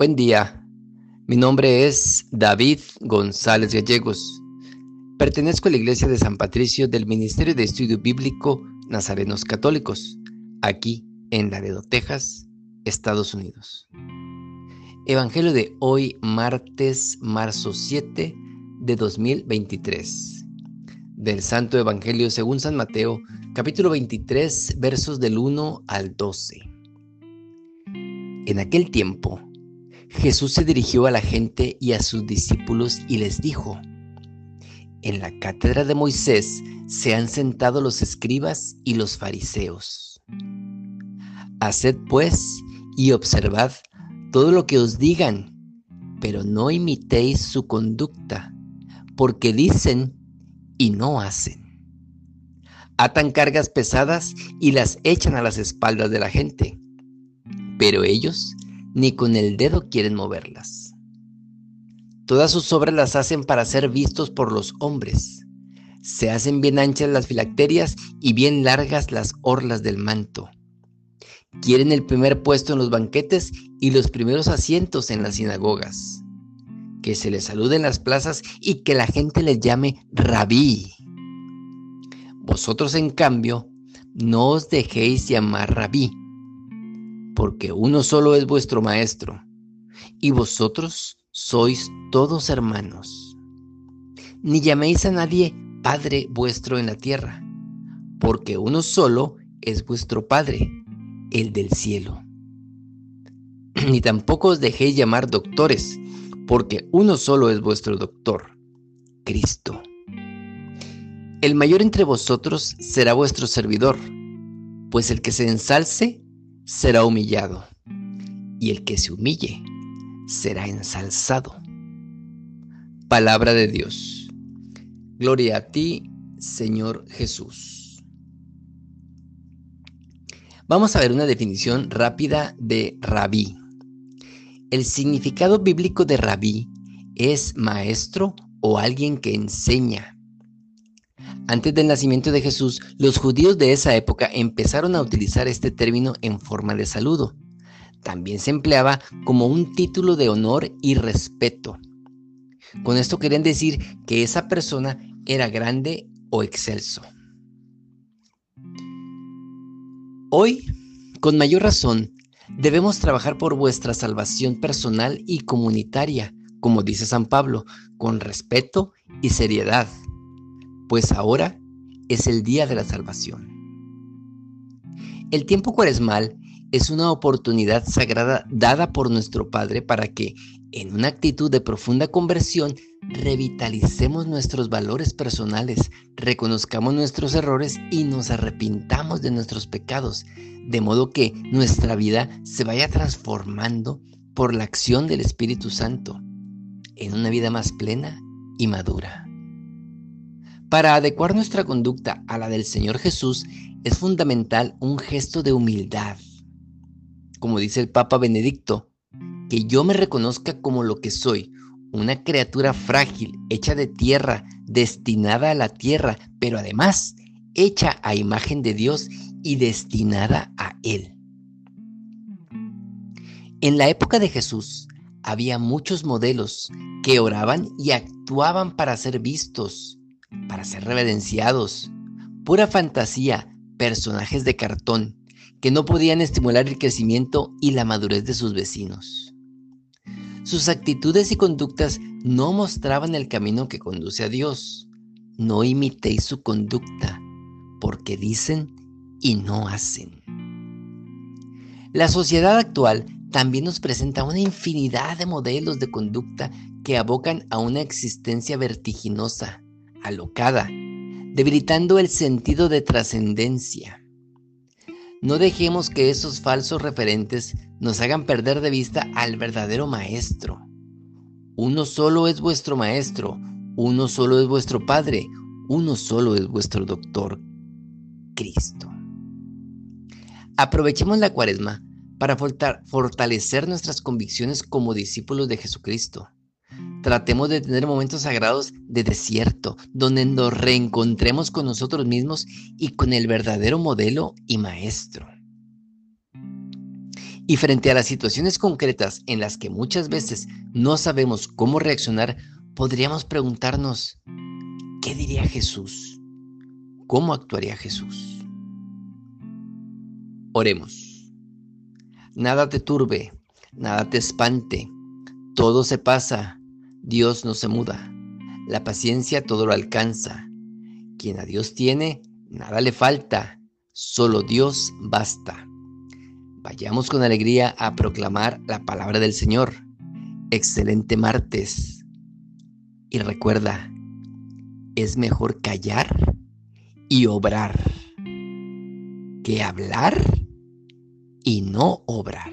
Buen día, mi nombre es David González Gallegos. Pertenezco a la Iglesia de San Patricio del Ministerio de Estudio Bíblico Nazarenos Católicos, aquí en Laredo, Texas, Estados Unidos. Evangelio de hoy, martes, marzo 7 de 2023. Del Santo Evangelio según San Mateo, capítulo 23, versos del 1 al 12. En aquel tiempo, Jesús se dirigió a la gente y a sus discípulos y les dijo, En la cátedra de Moisés se han sentado los escribas y los fariseos. Haced pues y observad todo lo que os digan, pero no imitéis su conducta, porque dicen y no hacen. Atan cargas pesadas y las echan a las espaldas de la gente pero ellos ni con el dedo quieren moverlas. Todas sus obras las hacen para ser vistos por los hombres. Se hacen bien anchas las filacterias y bien largas las orlas del manto. Quieren el primer puesto en los banquetes y los primeros asientos en las sinagogas. Que se les salude en las plazas y que la gente les llame rabí. Vosotros, en cambio, no os dejéis llamar rabí porque uno solo es vuestro Maestro, y vosotros sois todos hermanos. Ni llaméis a nadie Padre vuestro en la tierra, porque uno solo es vuestro Padre, el del cielo. Ni tampoco os dejéis llamar doctores, porque uno solo es vuestro doctor, Cristo. El mayor entre vosotros será vuestro servidor, pues el que se ensalce será humillado, y el que se humille será ensalzado. Palabra de Dios. Gloria a ti, Señor Jesús. Vamos a ver una definición rápida de rabí. El significado bíblico de rabí es maestro o alguien que enseña, antes del nacimiento de Jesús, los judíos de esa época empezaron a utilizar este término en forma de saludo. También se empleaba como un título de honor y respeto. Con esto querían decir que esa persona era grande o excelso. Hoy, con mayor razón, debemos trabajar por vuestra salvación personal y comunitaria, como dice San Pablo, con respeto y seriedad pues ahora es el día de la salvación. El tiempo cuaresmal es una oportunidad sagrada dada por nuestro Padre para que, en una actitud de profunda conversión, revitalicemos nuestros valores personales, reconozcamos nuestros errores y nos arrepintamos de nuestros pecados, de modo que nuestra vida se vaya transformando por la acción del Espíritu Santo en una vida más plena y madura. Para adecuar nuestra conducta a la del Señor Jesús es fundamental un gesto de humildad. Como dice el Papa Benedicto, que yo me reconozca como lo que soy, una criatura frágil, hecha de tierra, destinada a la tierra, pero además hecha a imagen de Dios y destinada a Él. En la época de Jesús había muchos modelos que oraban y actuaban para ser vistos, para ser reverenciados. Pura fantasía, personajes de cartón, que no podían estimular el crecimiento y la madurez de sus vecinos. Sus actitudes y conductas no mostraban el camino que conduce a Dios. No imitéis su conducta, porque dicen y no hacen. La sociedad actual también nos presenta una infinidad de modelos de conducta que abocan a una existencia vertiginosa, alocada, debilitando el sentido de trascendencia. No dejemos que esos falsos referentes nos hagan perder de vista al verdadero maestro. Uno solo es vuestro maestro, uno solo es vuestro Padre, uno solo es vuestro doctor, Cristo. Aprovechemos la cuaresma para fortalecer nuestras convicciones como discípulos de Jesucristo Tratemos de tener momentos sagrados de desierto, donde nos reencontremos con nosotros mismos y con el verdadero modelo y maestro. Y frente a las situaciones concretas en las que muchas veces no sabemos cómo reaccionar, podríamos preguntarnos, ¿qué diría Jesús? ¿Cómo actuaría Jesús? Oremos. Nada te turbe, nada te espante, todo se pasa, Dios no se muda, la paciencia todo lo alcanza. Quien a Dios tiene, nada le falta, solo Dios basta. Vayamos con alegría a proclamar la palabra del Señor. Excelente martes. Y recuerda, es mejor callar y obrar que hablar y no obrar.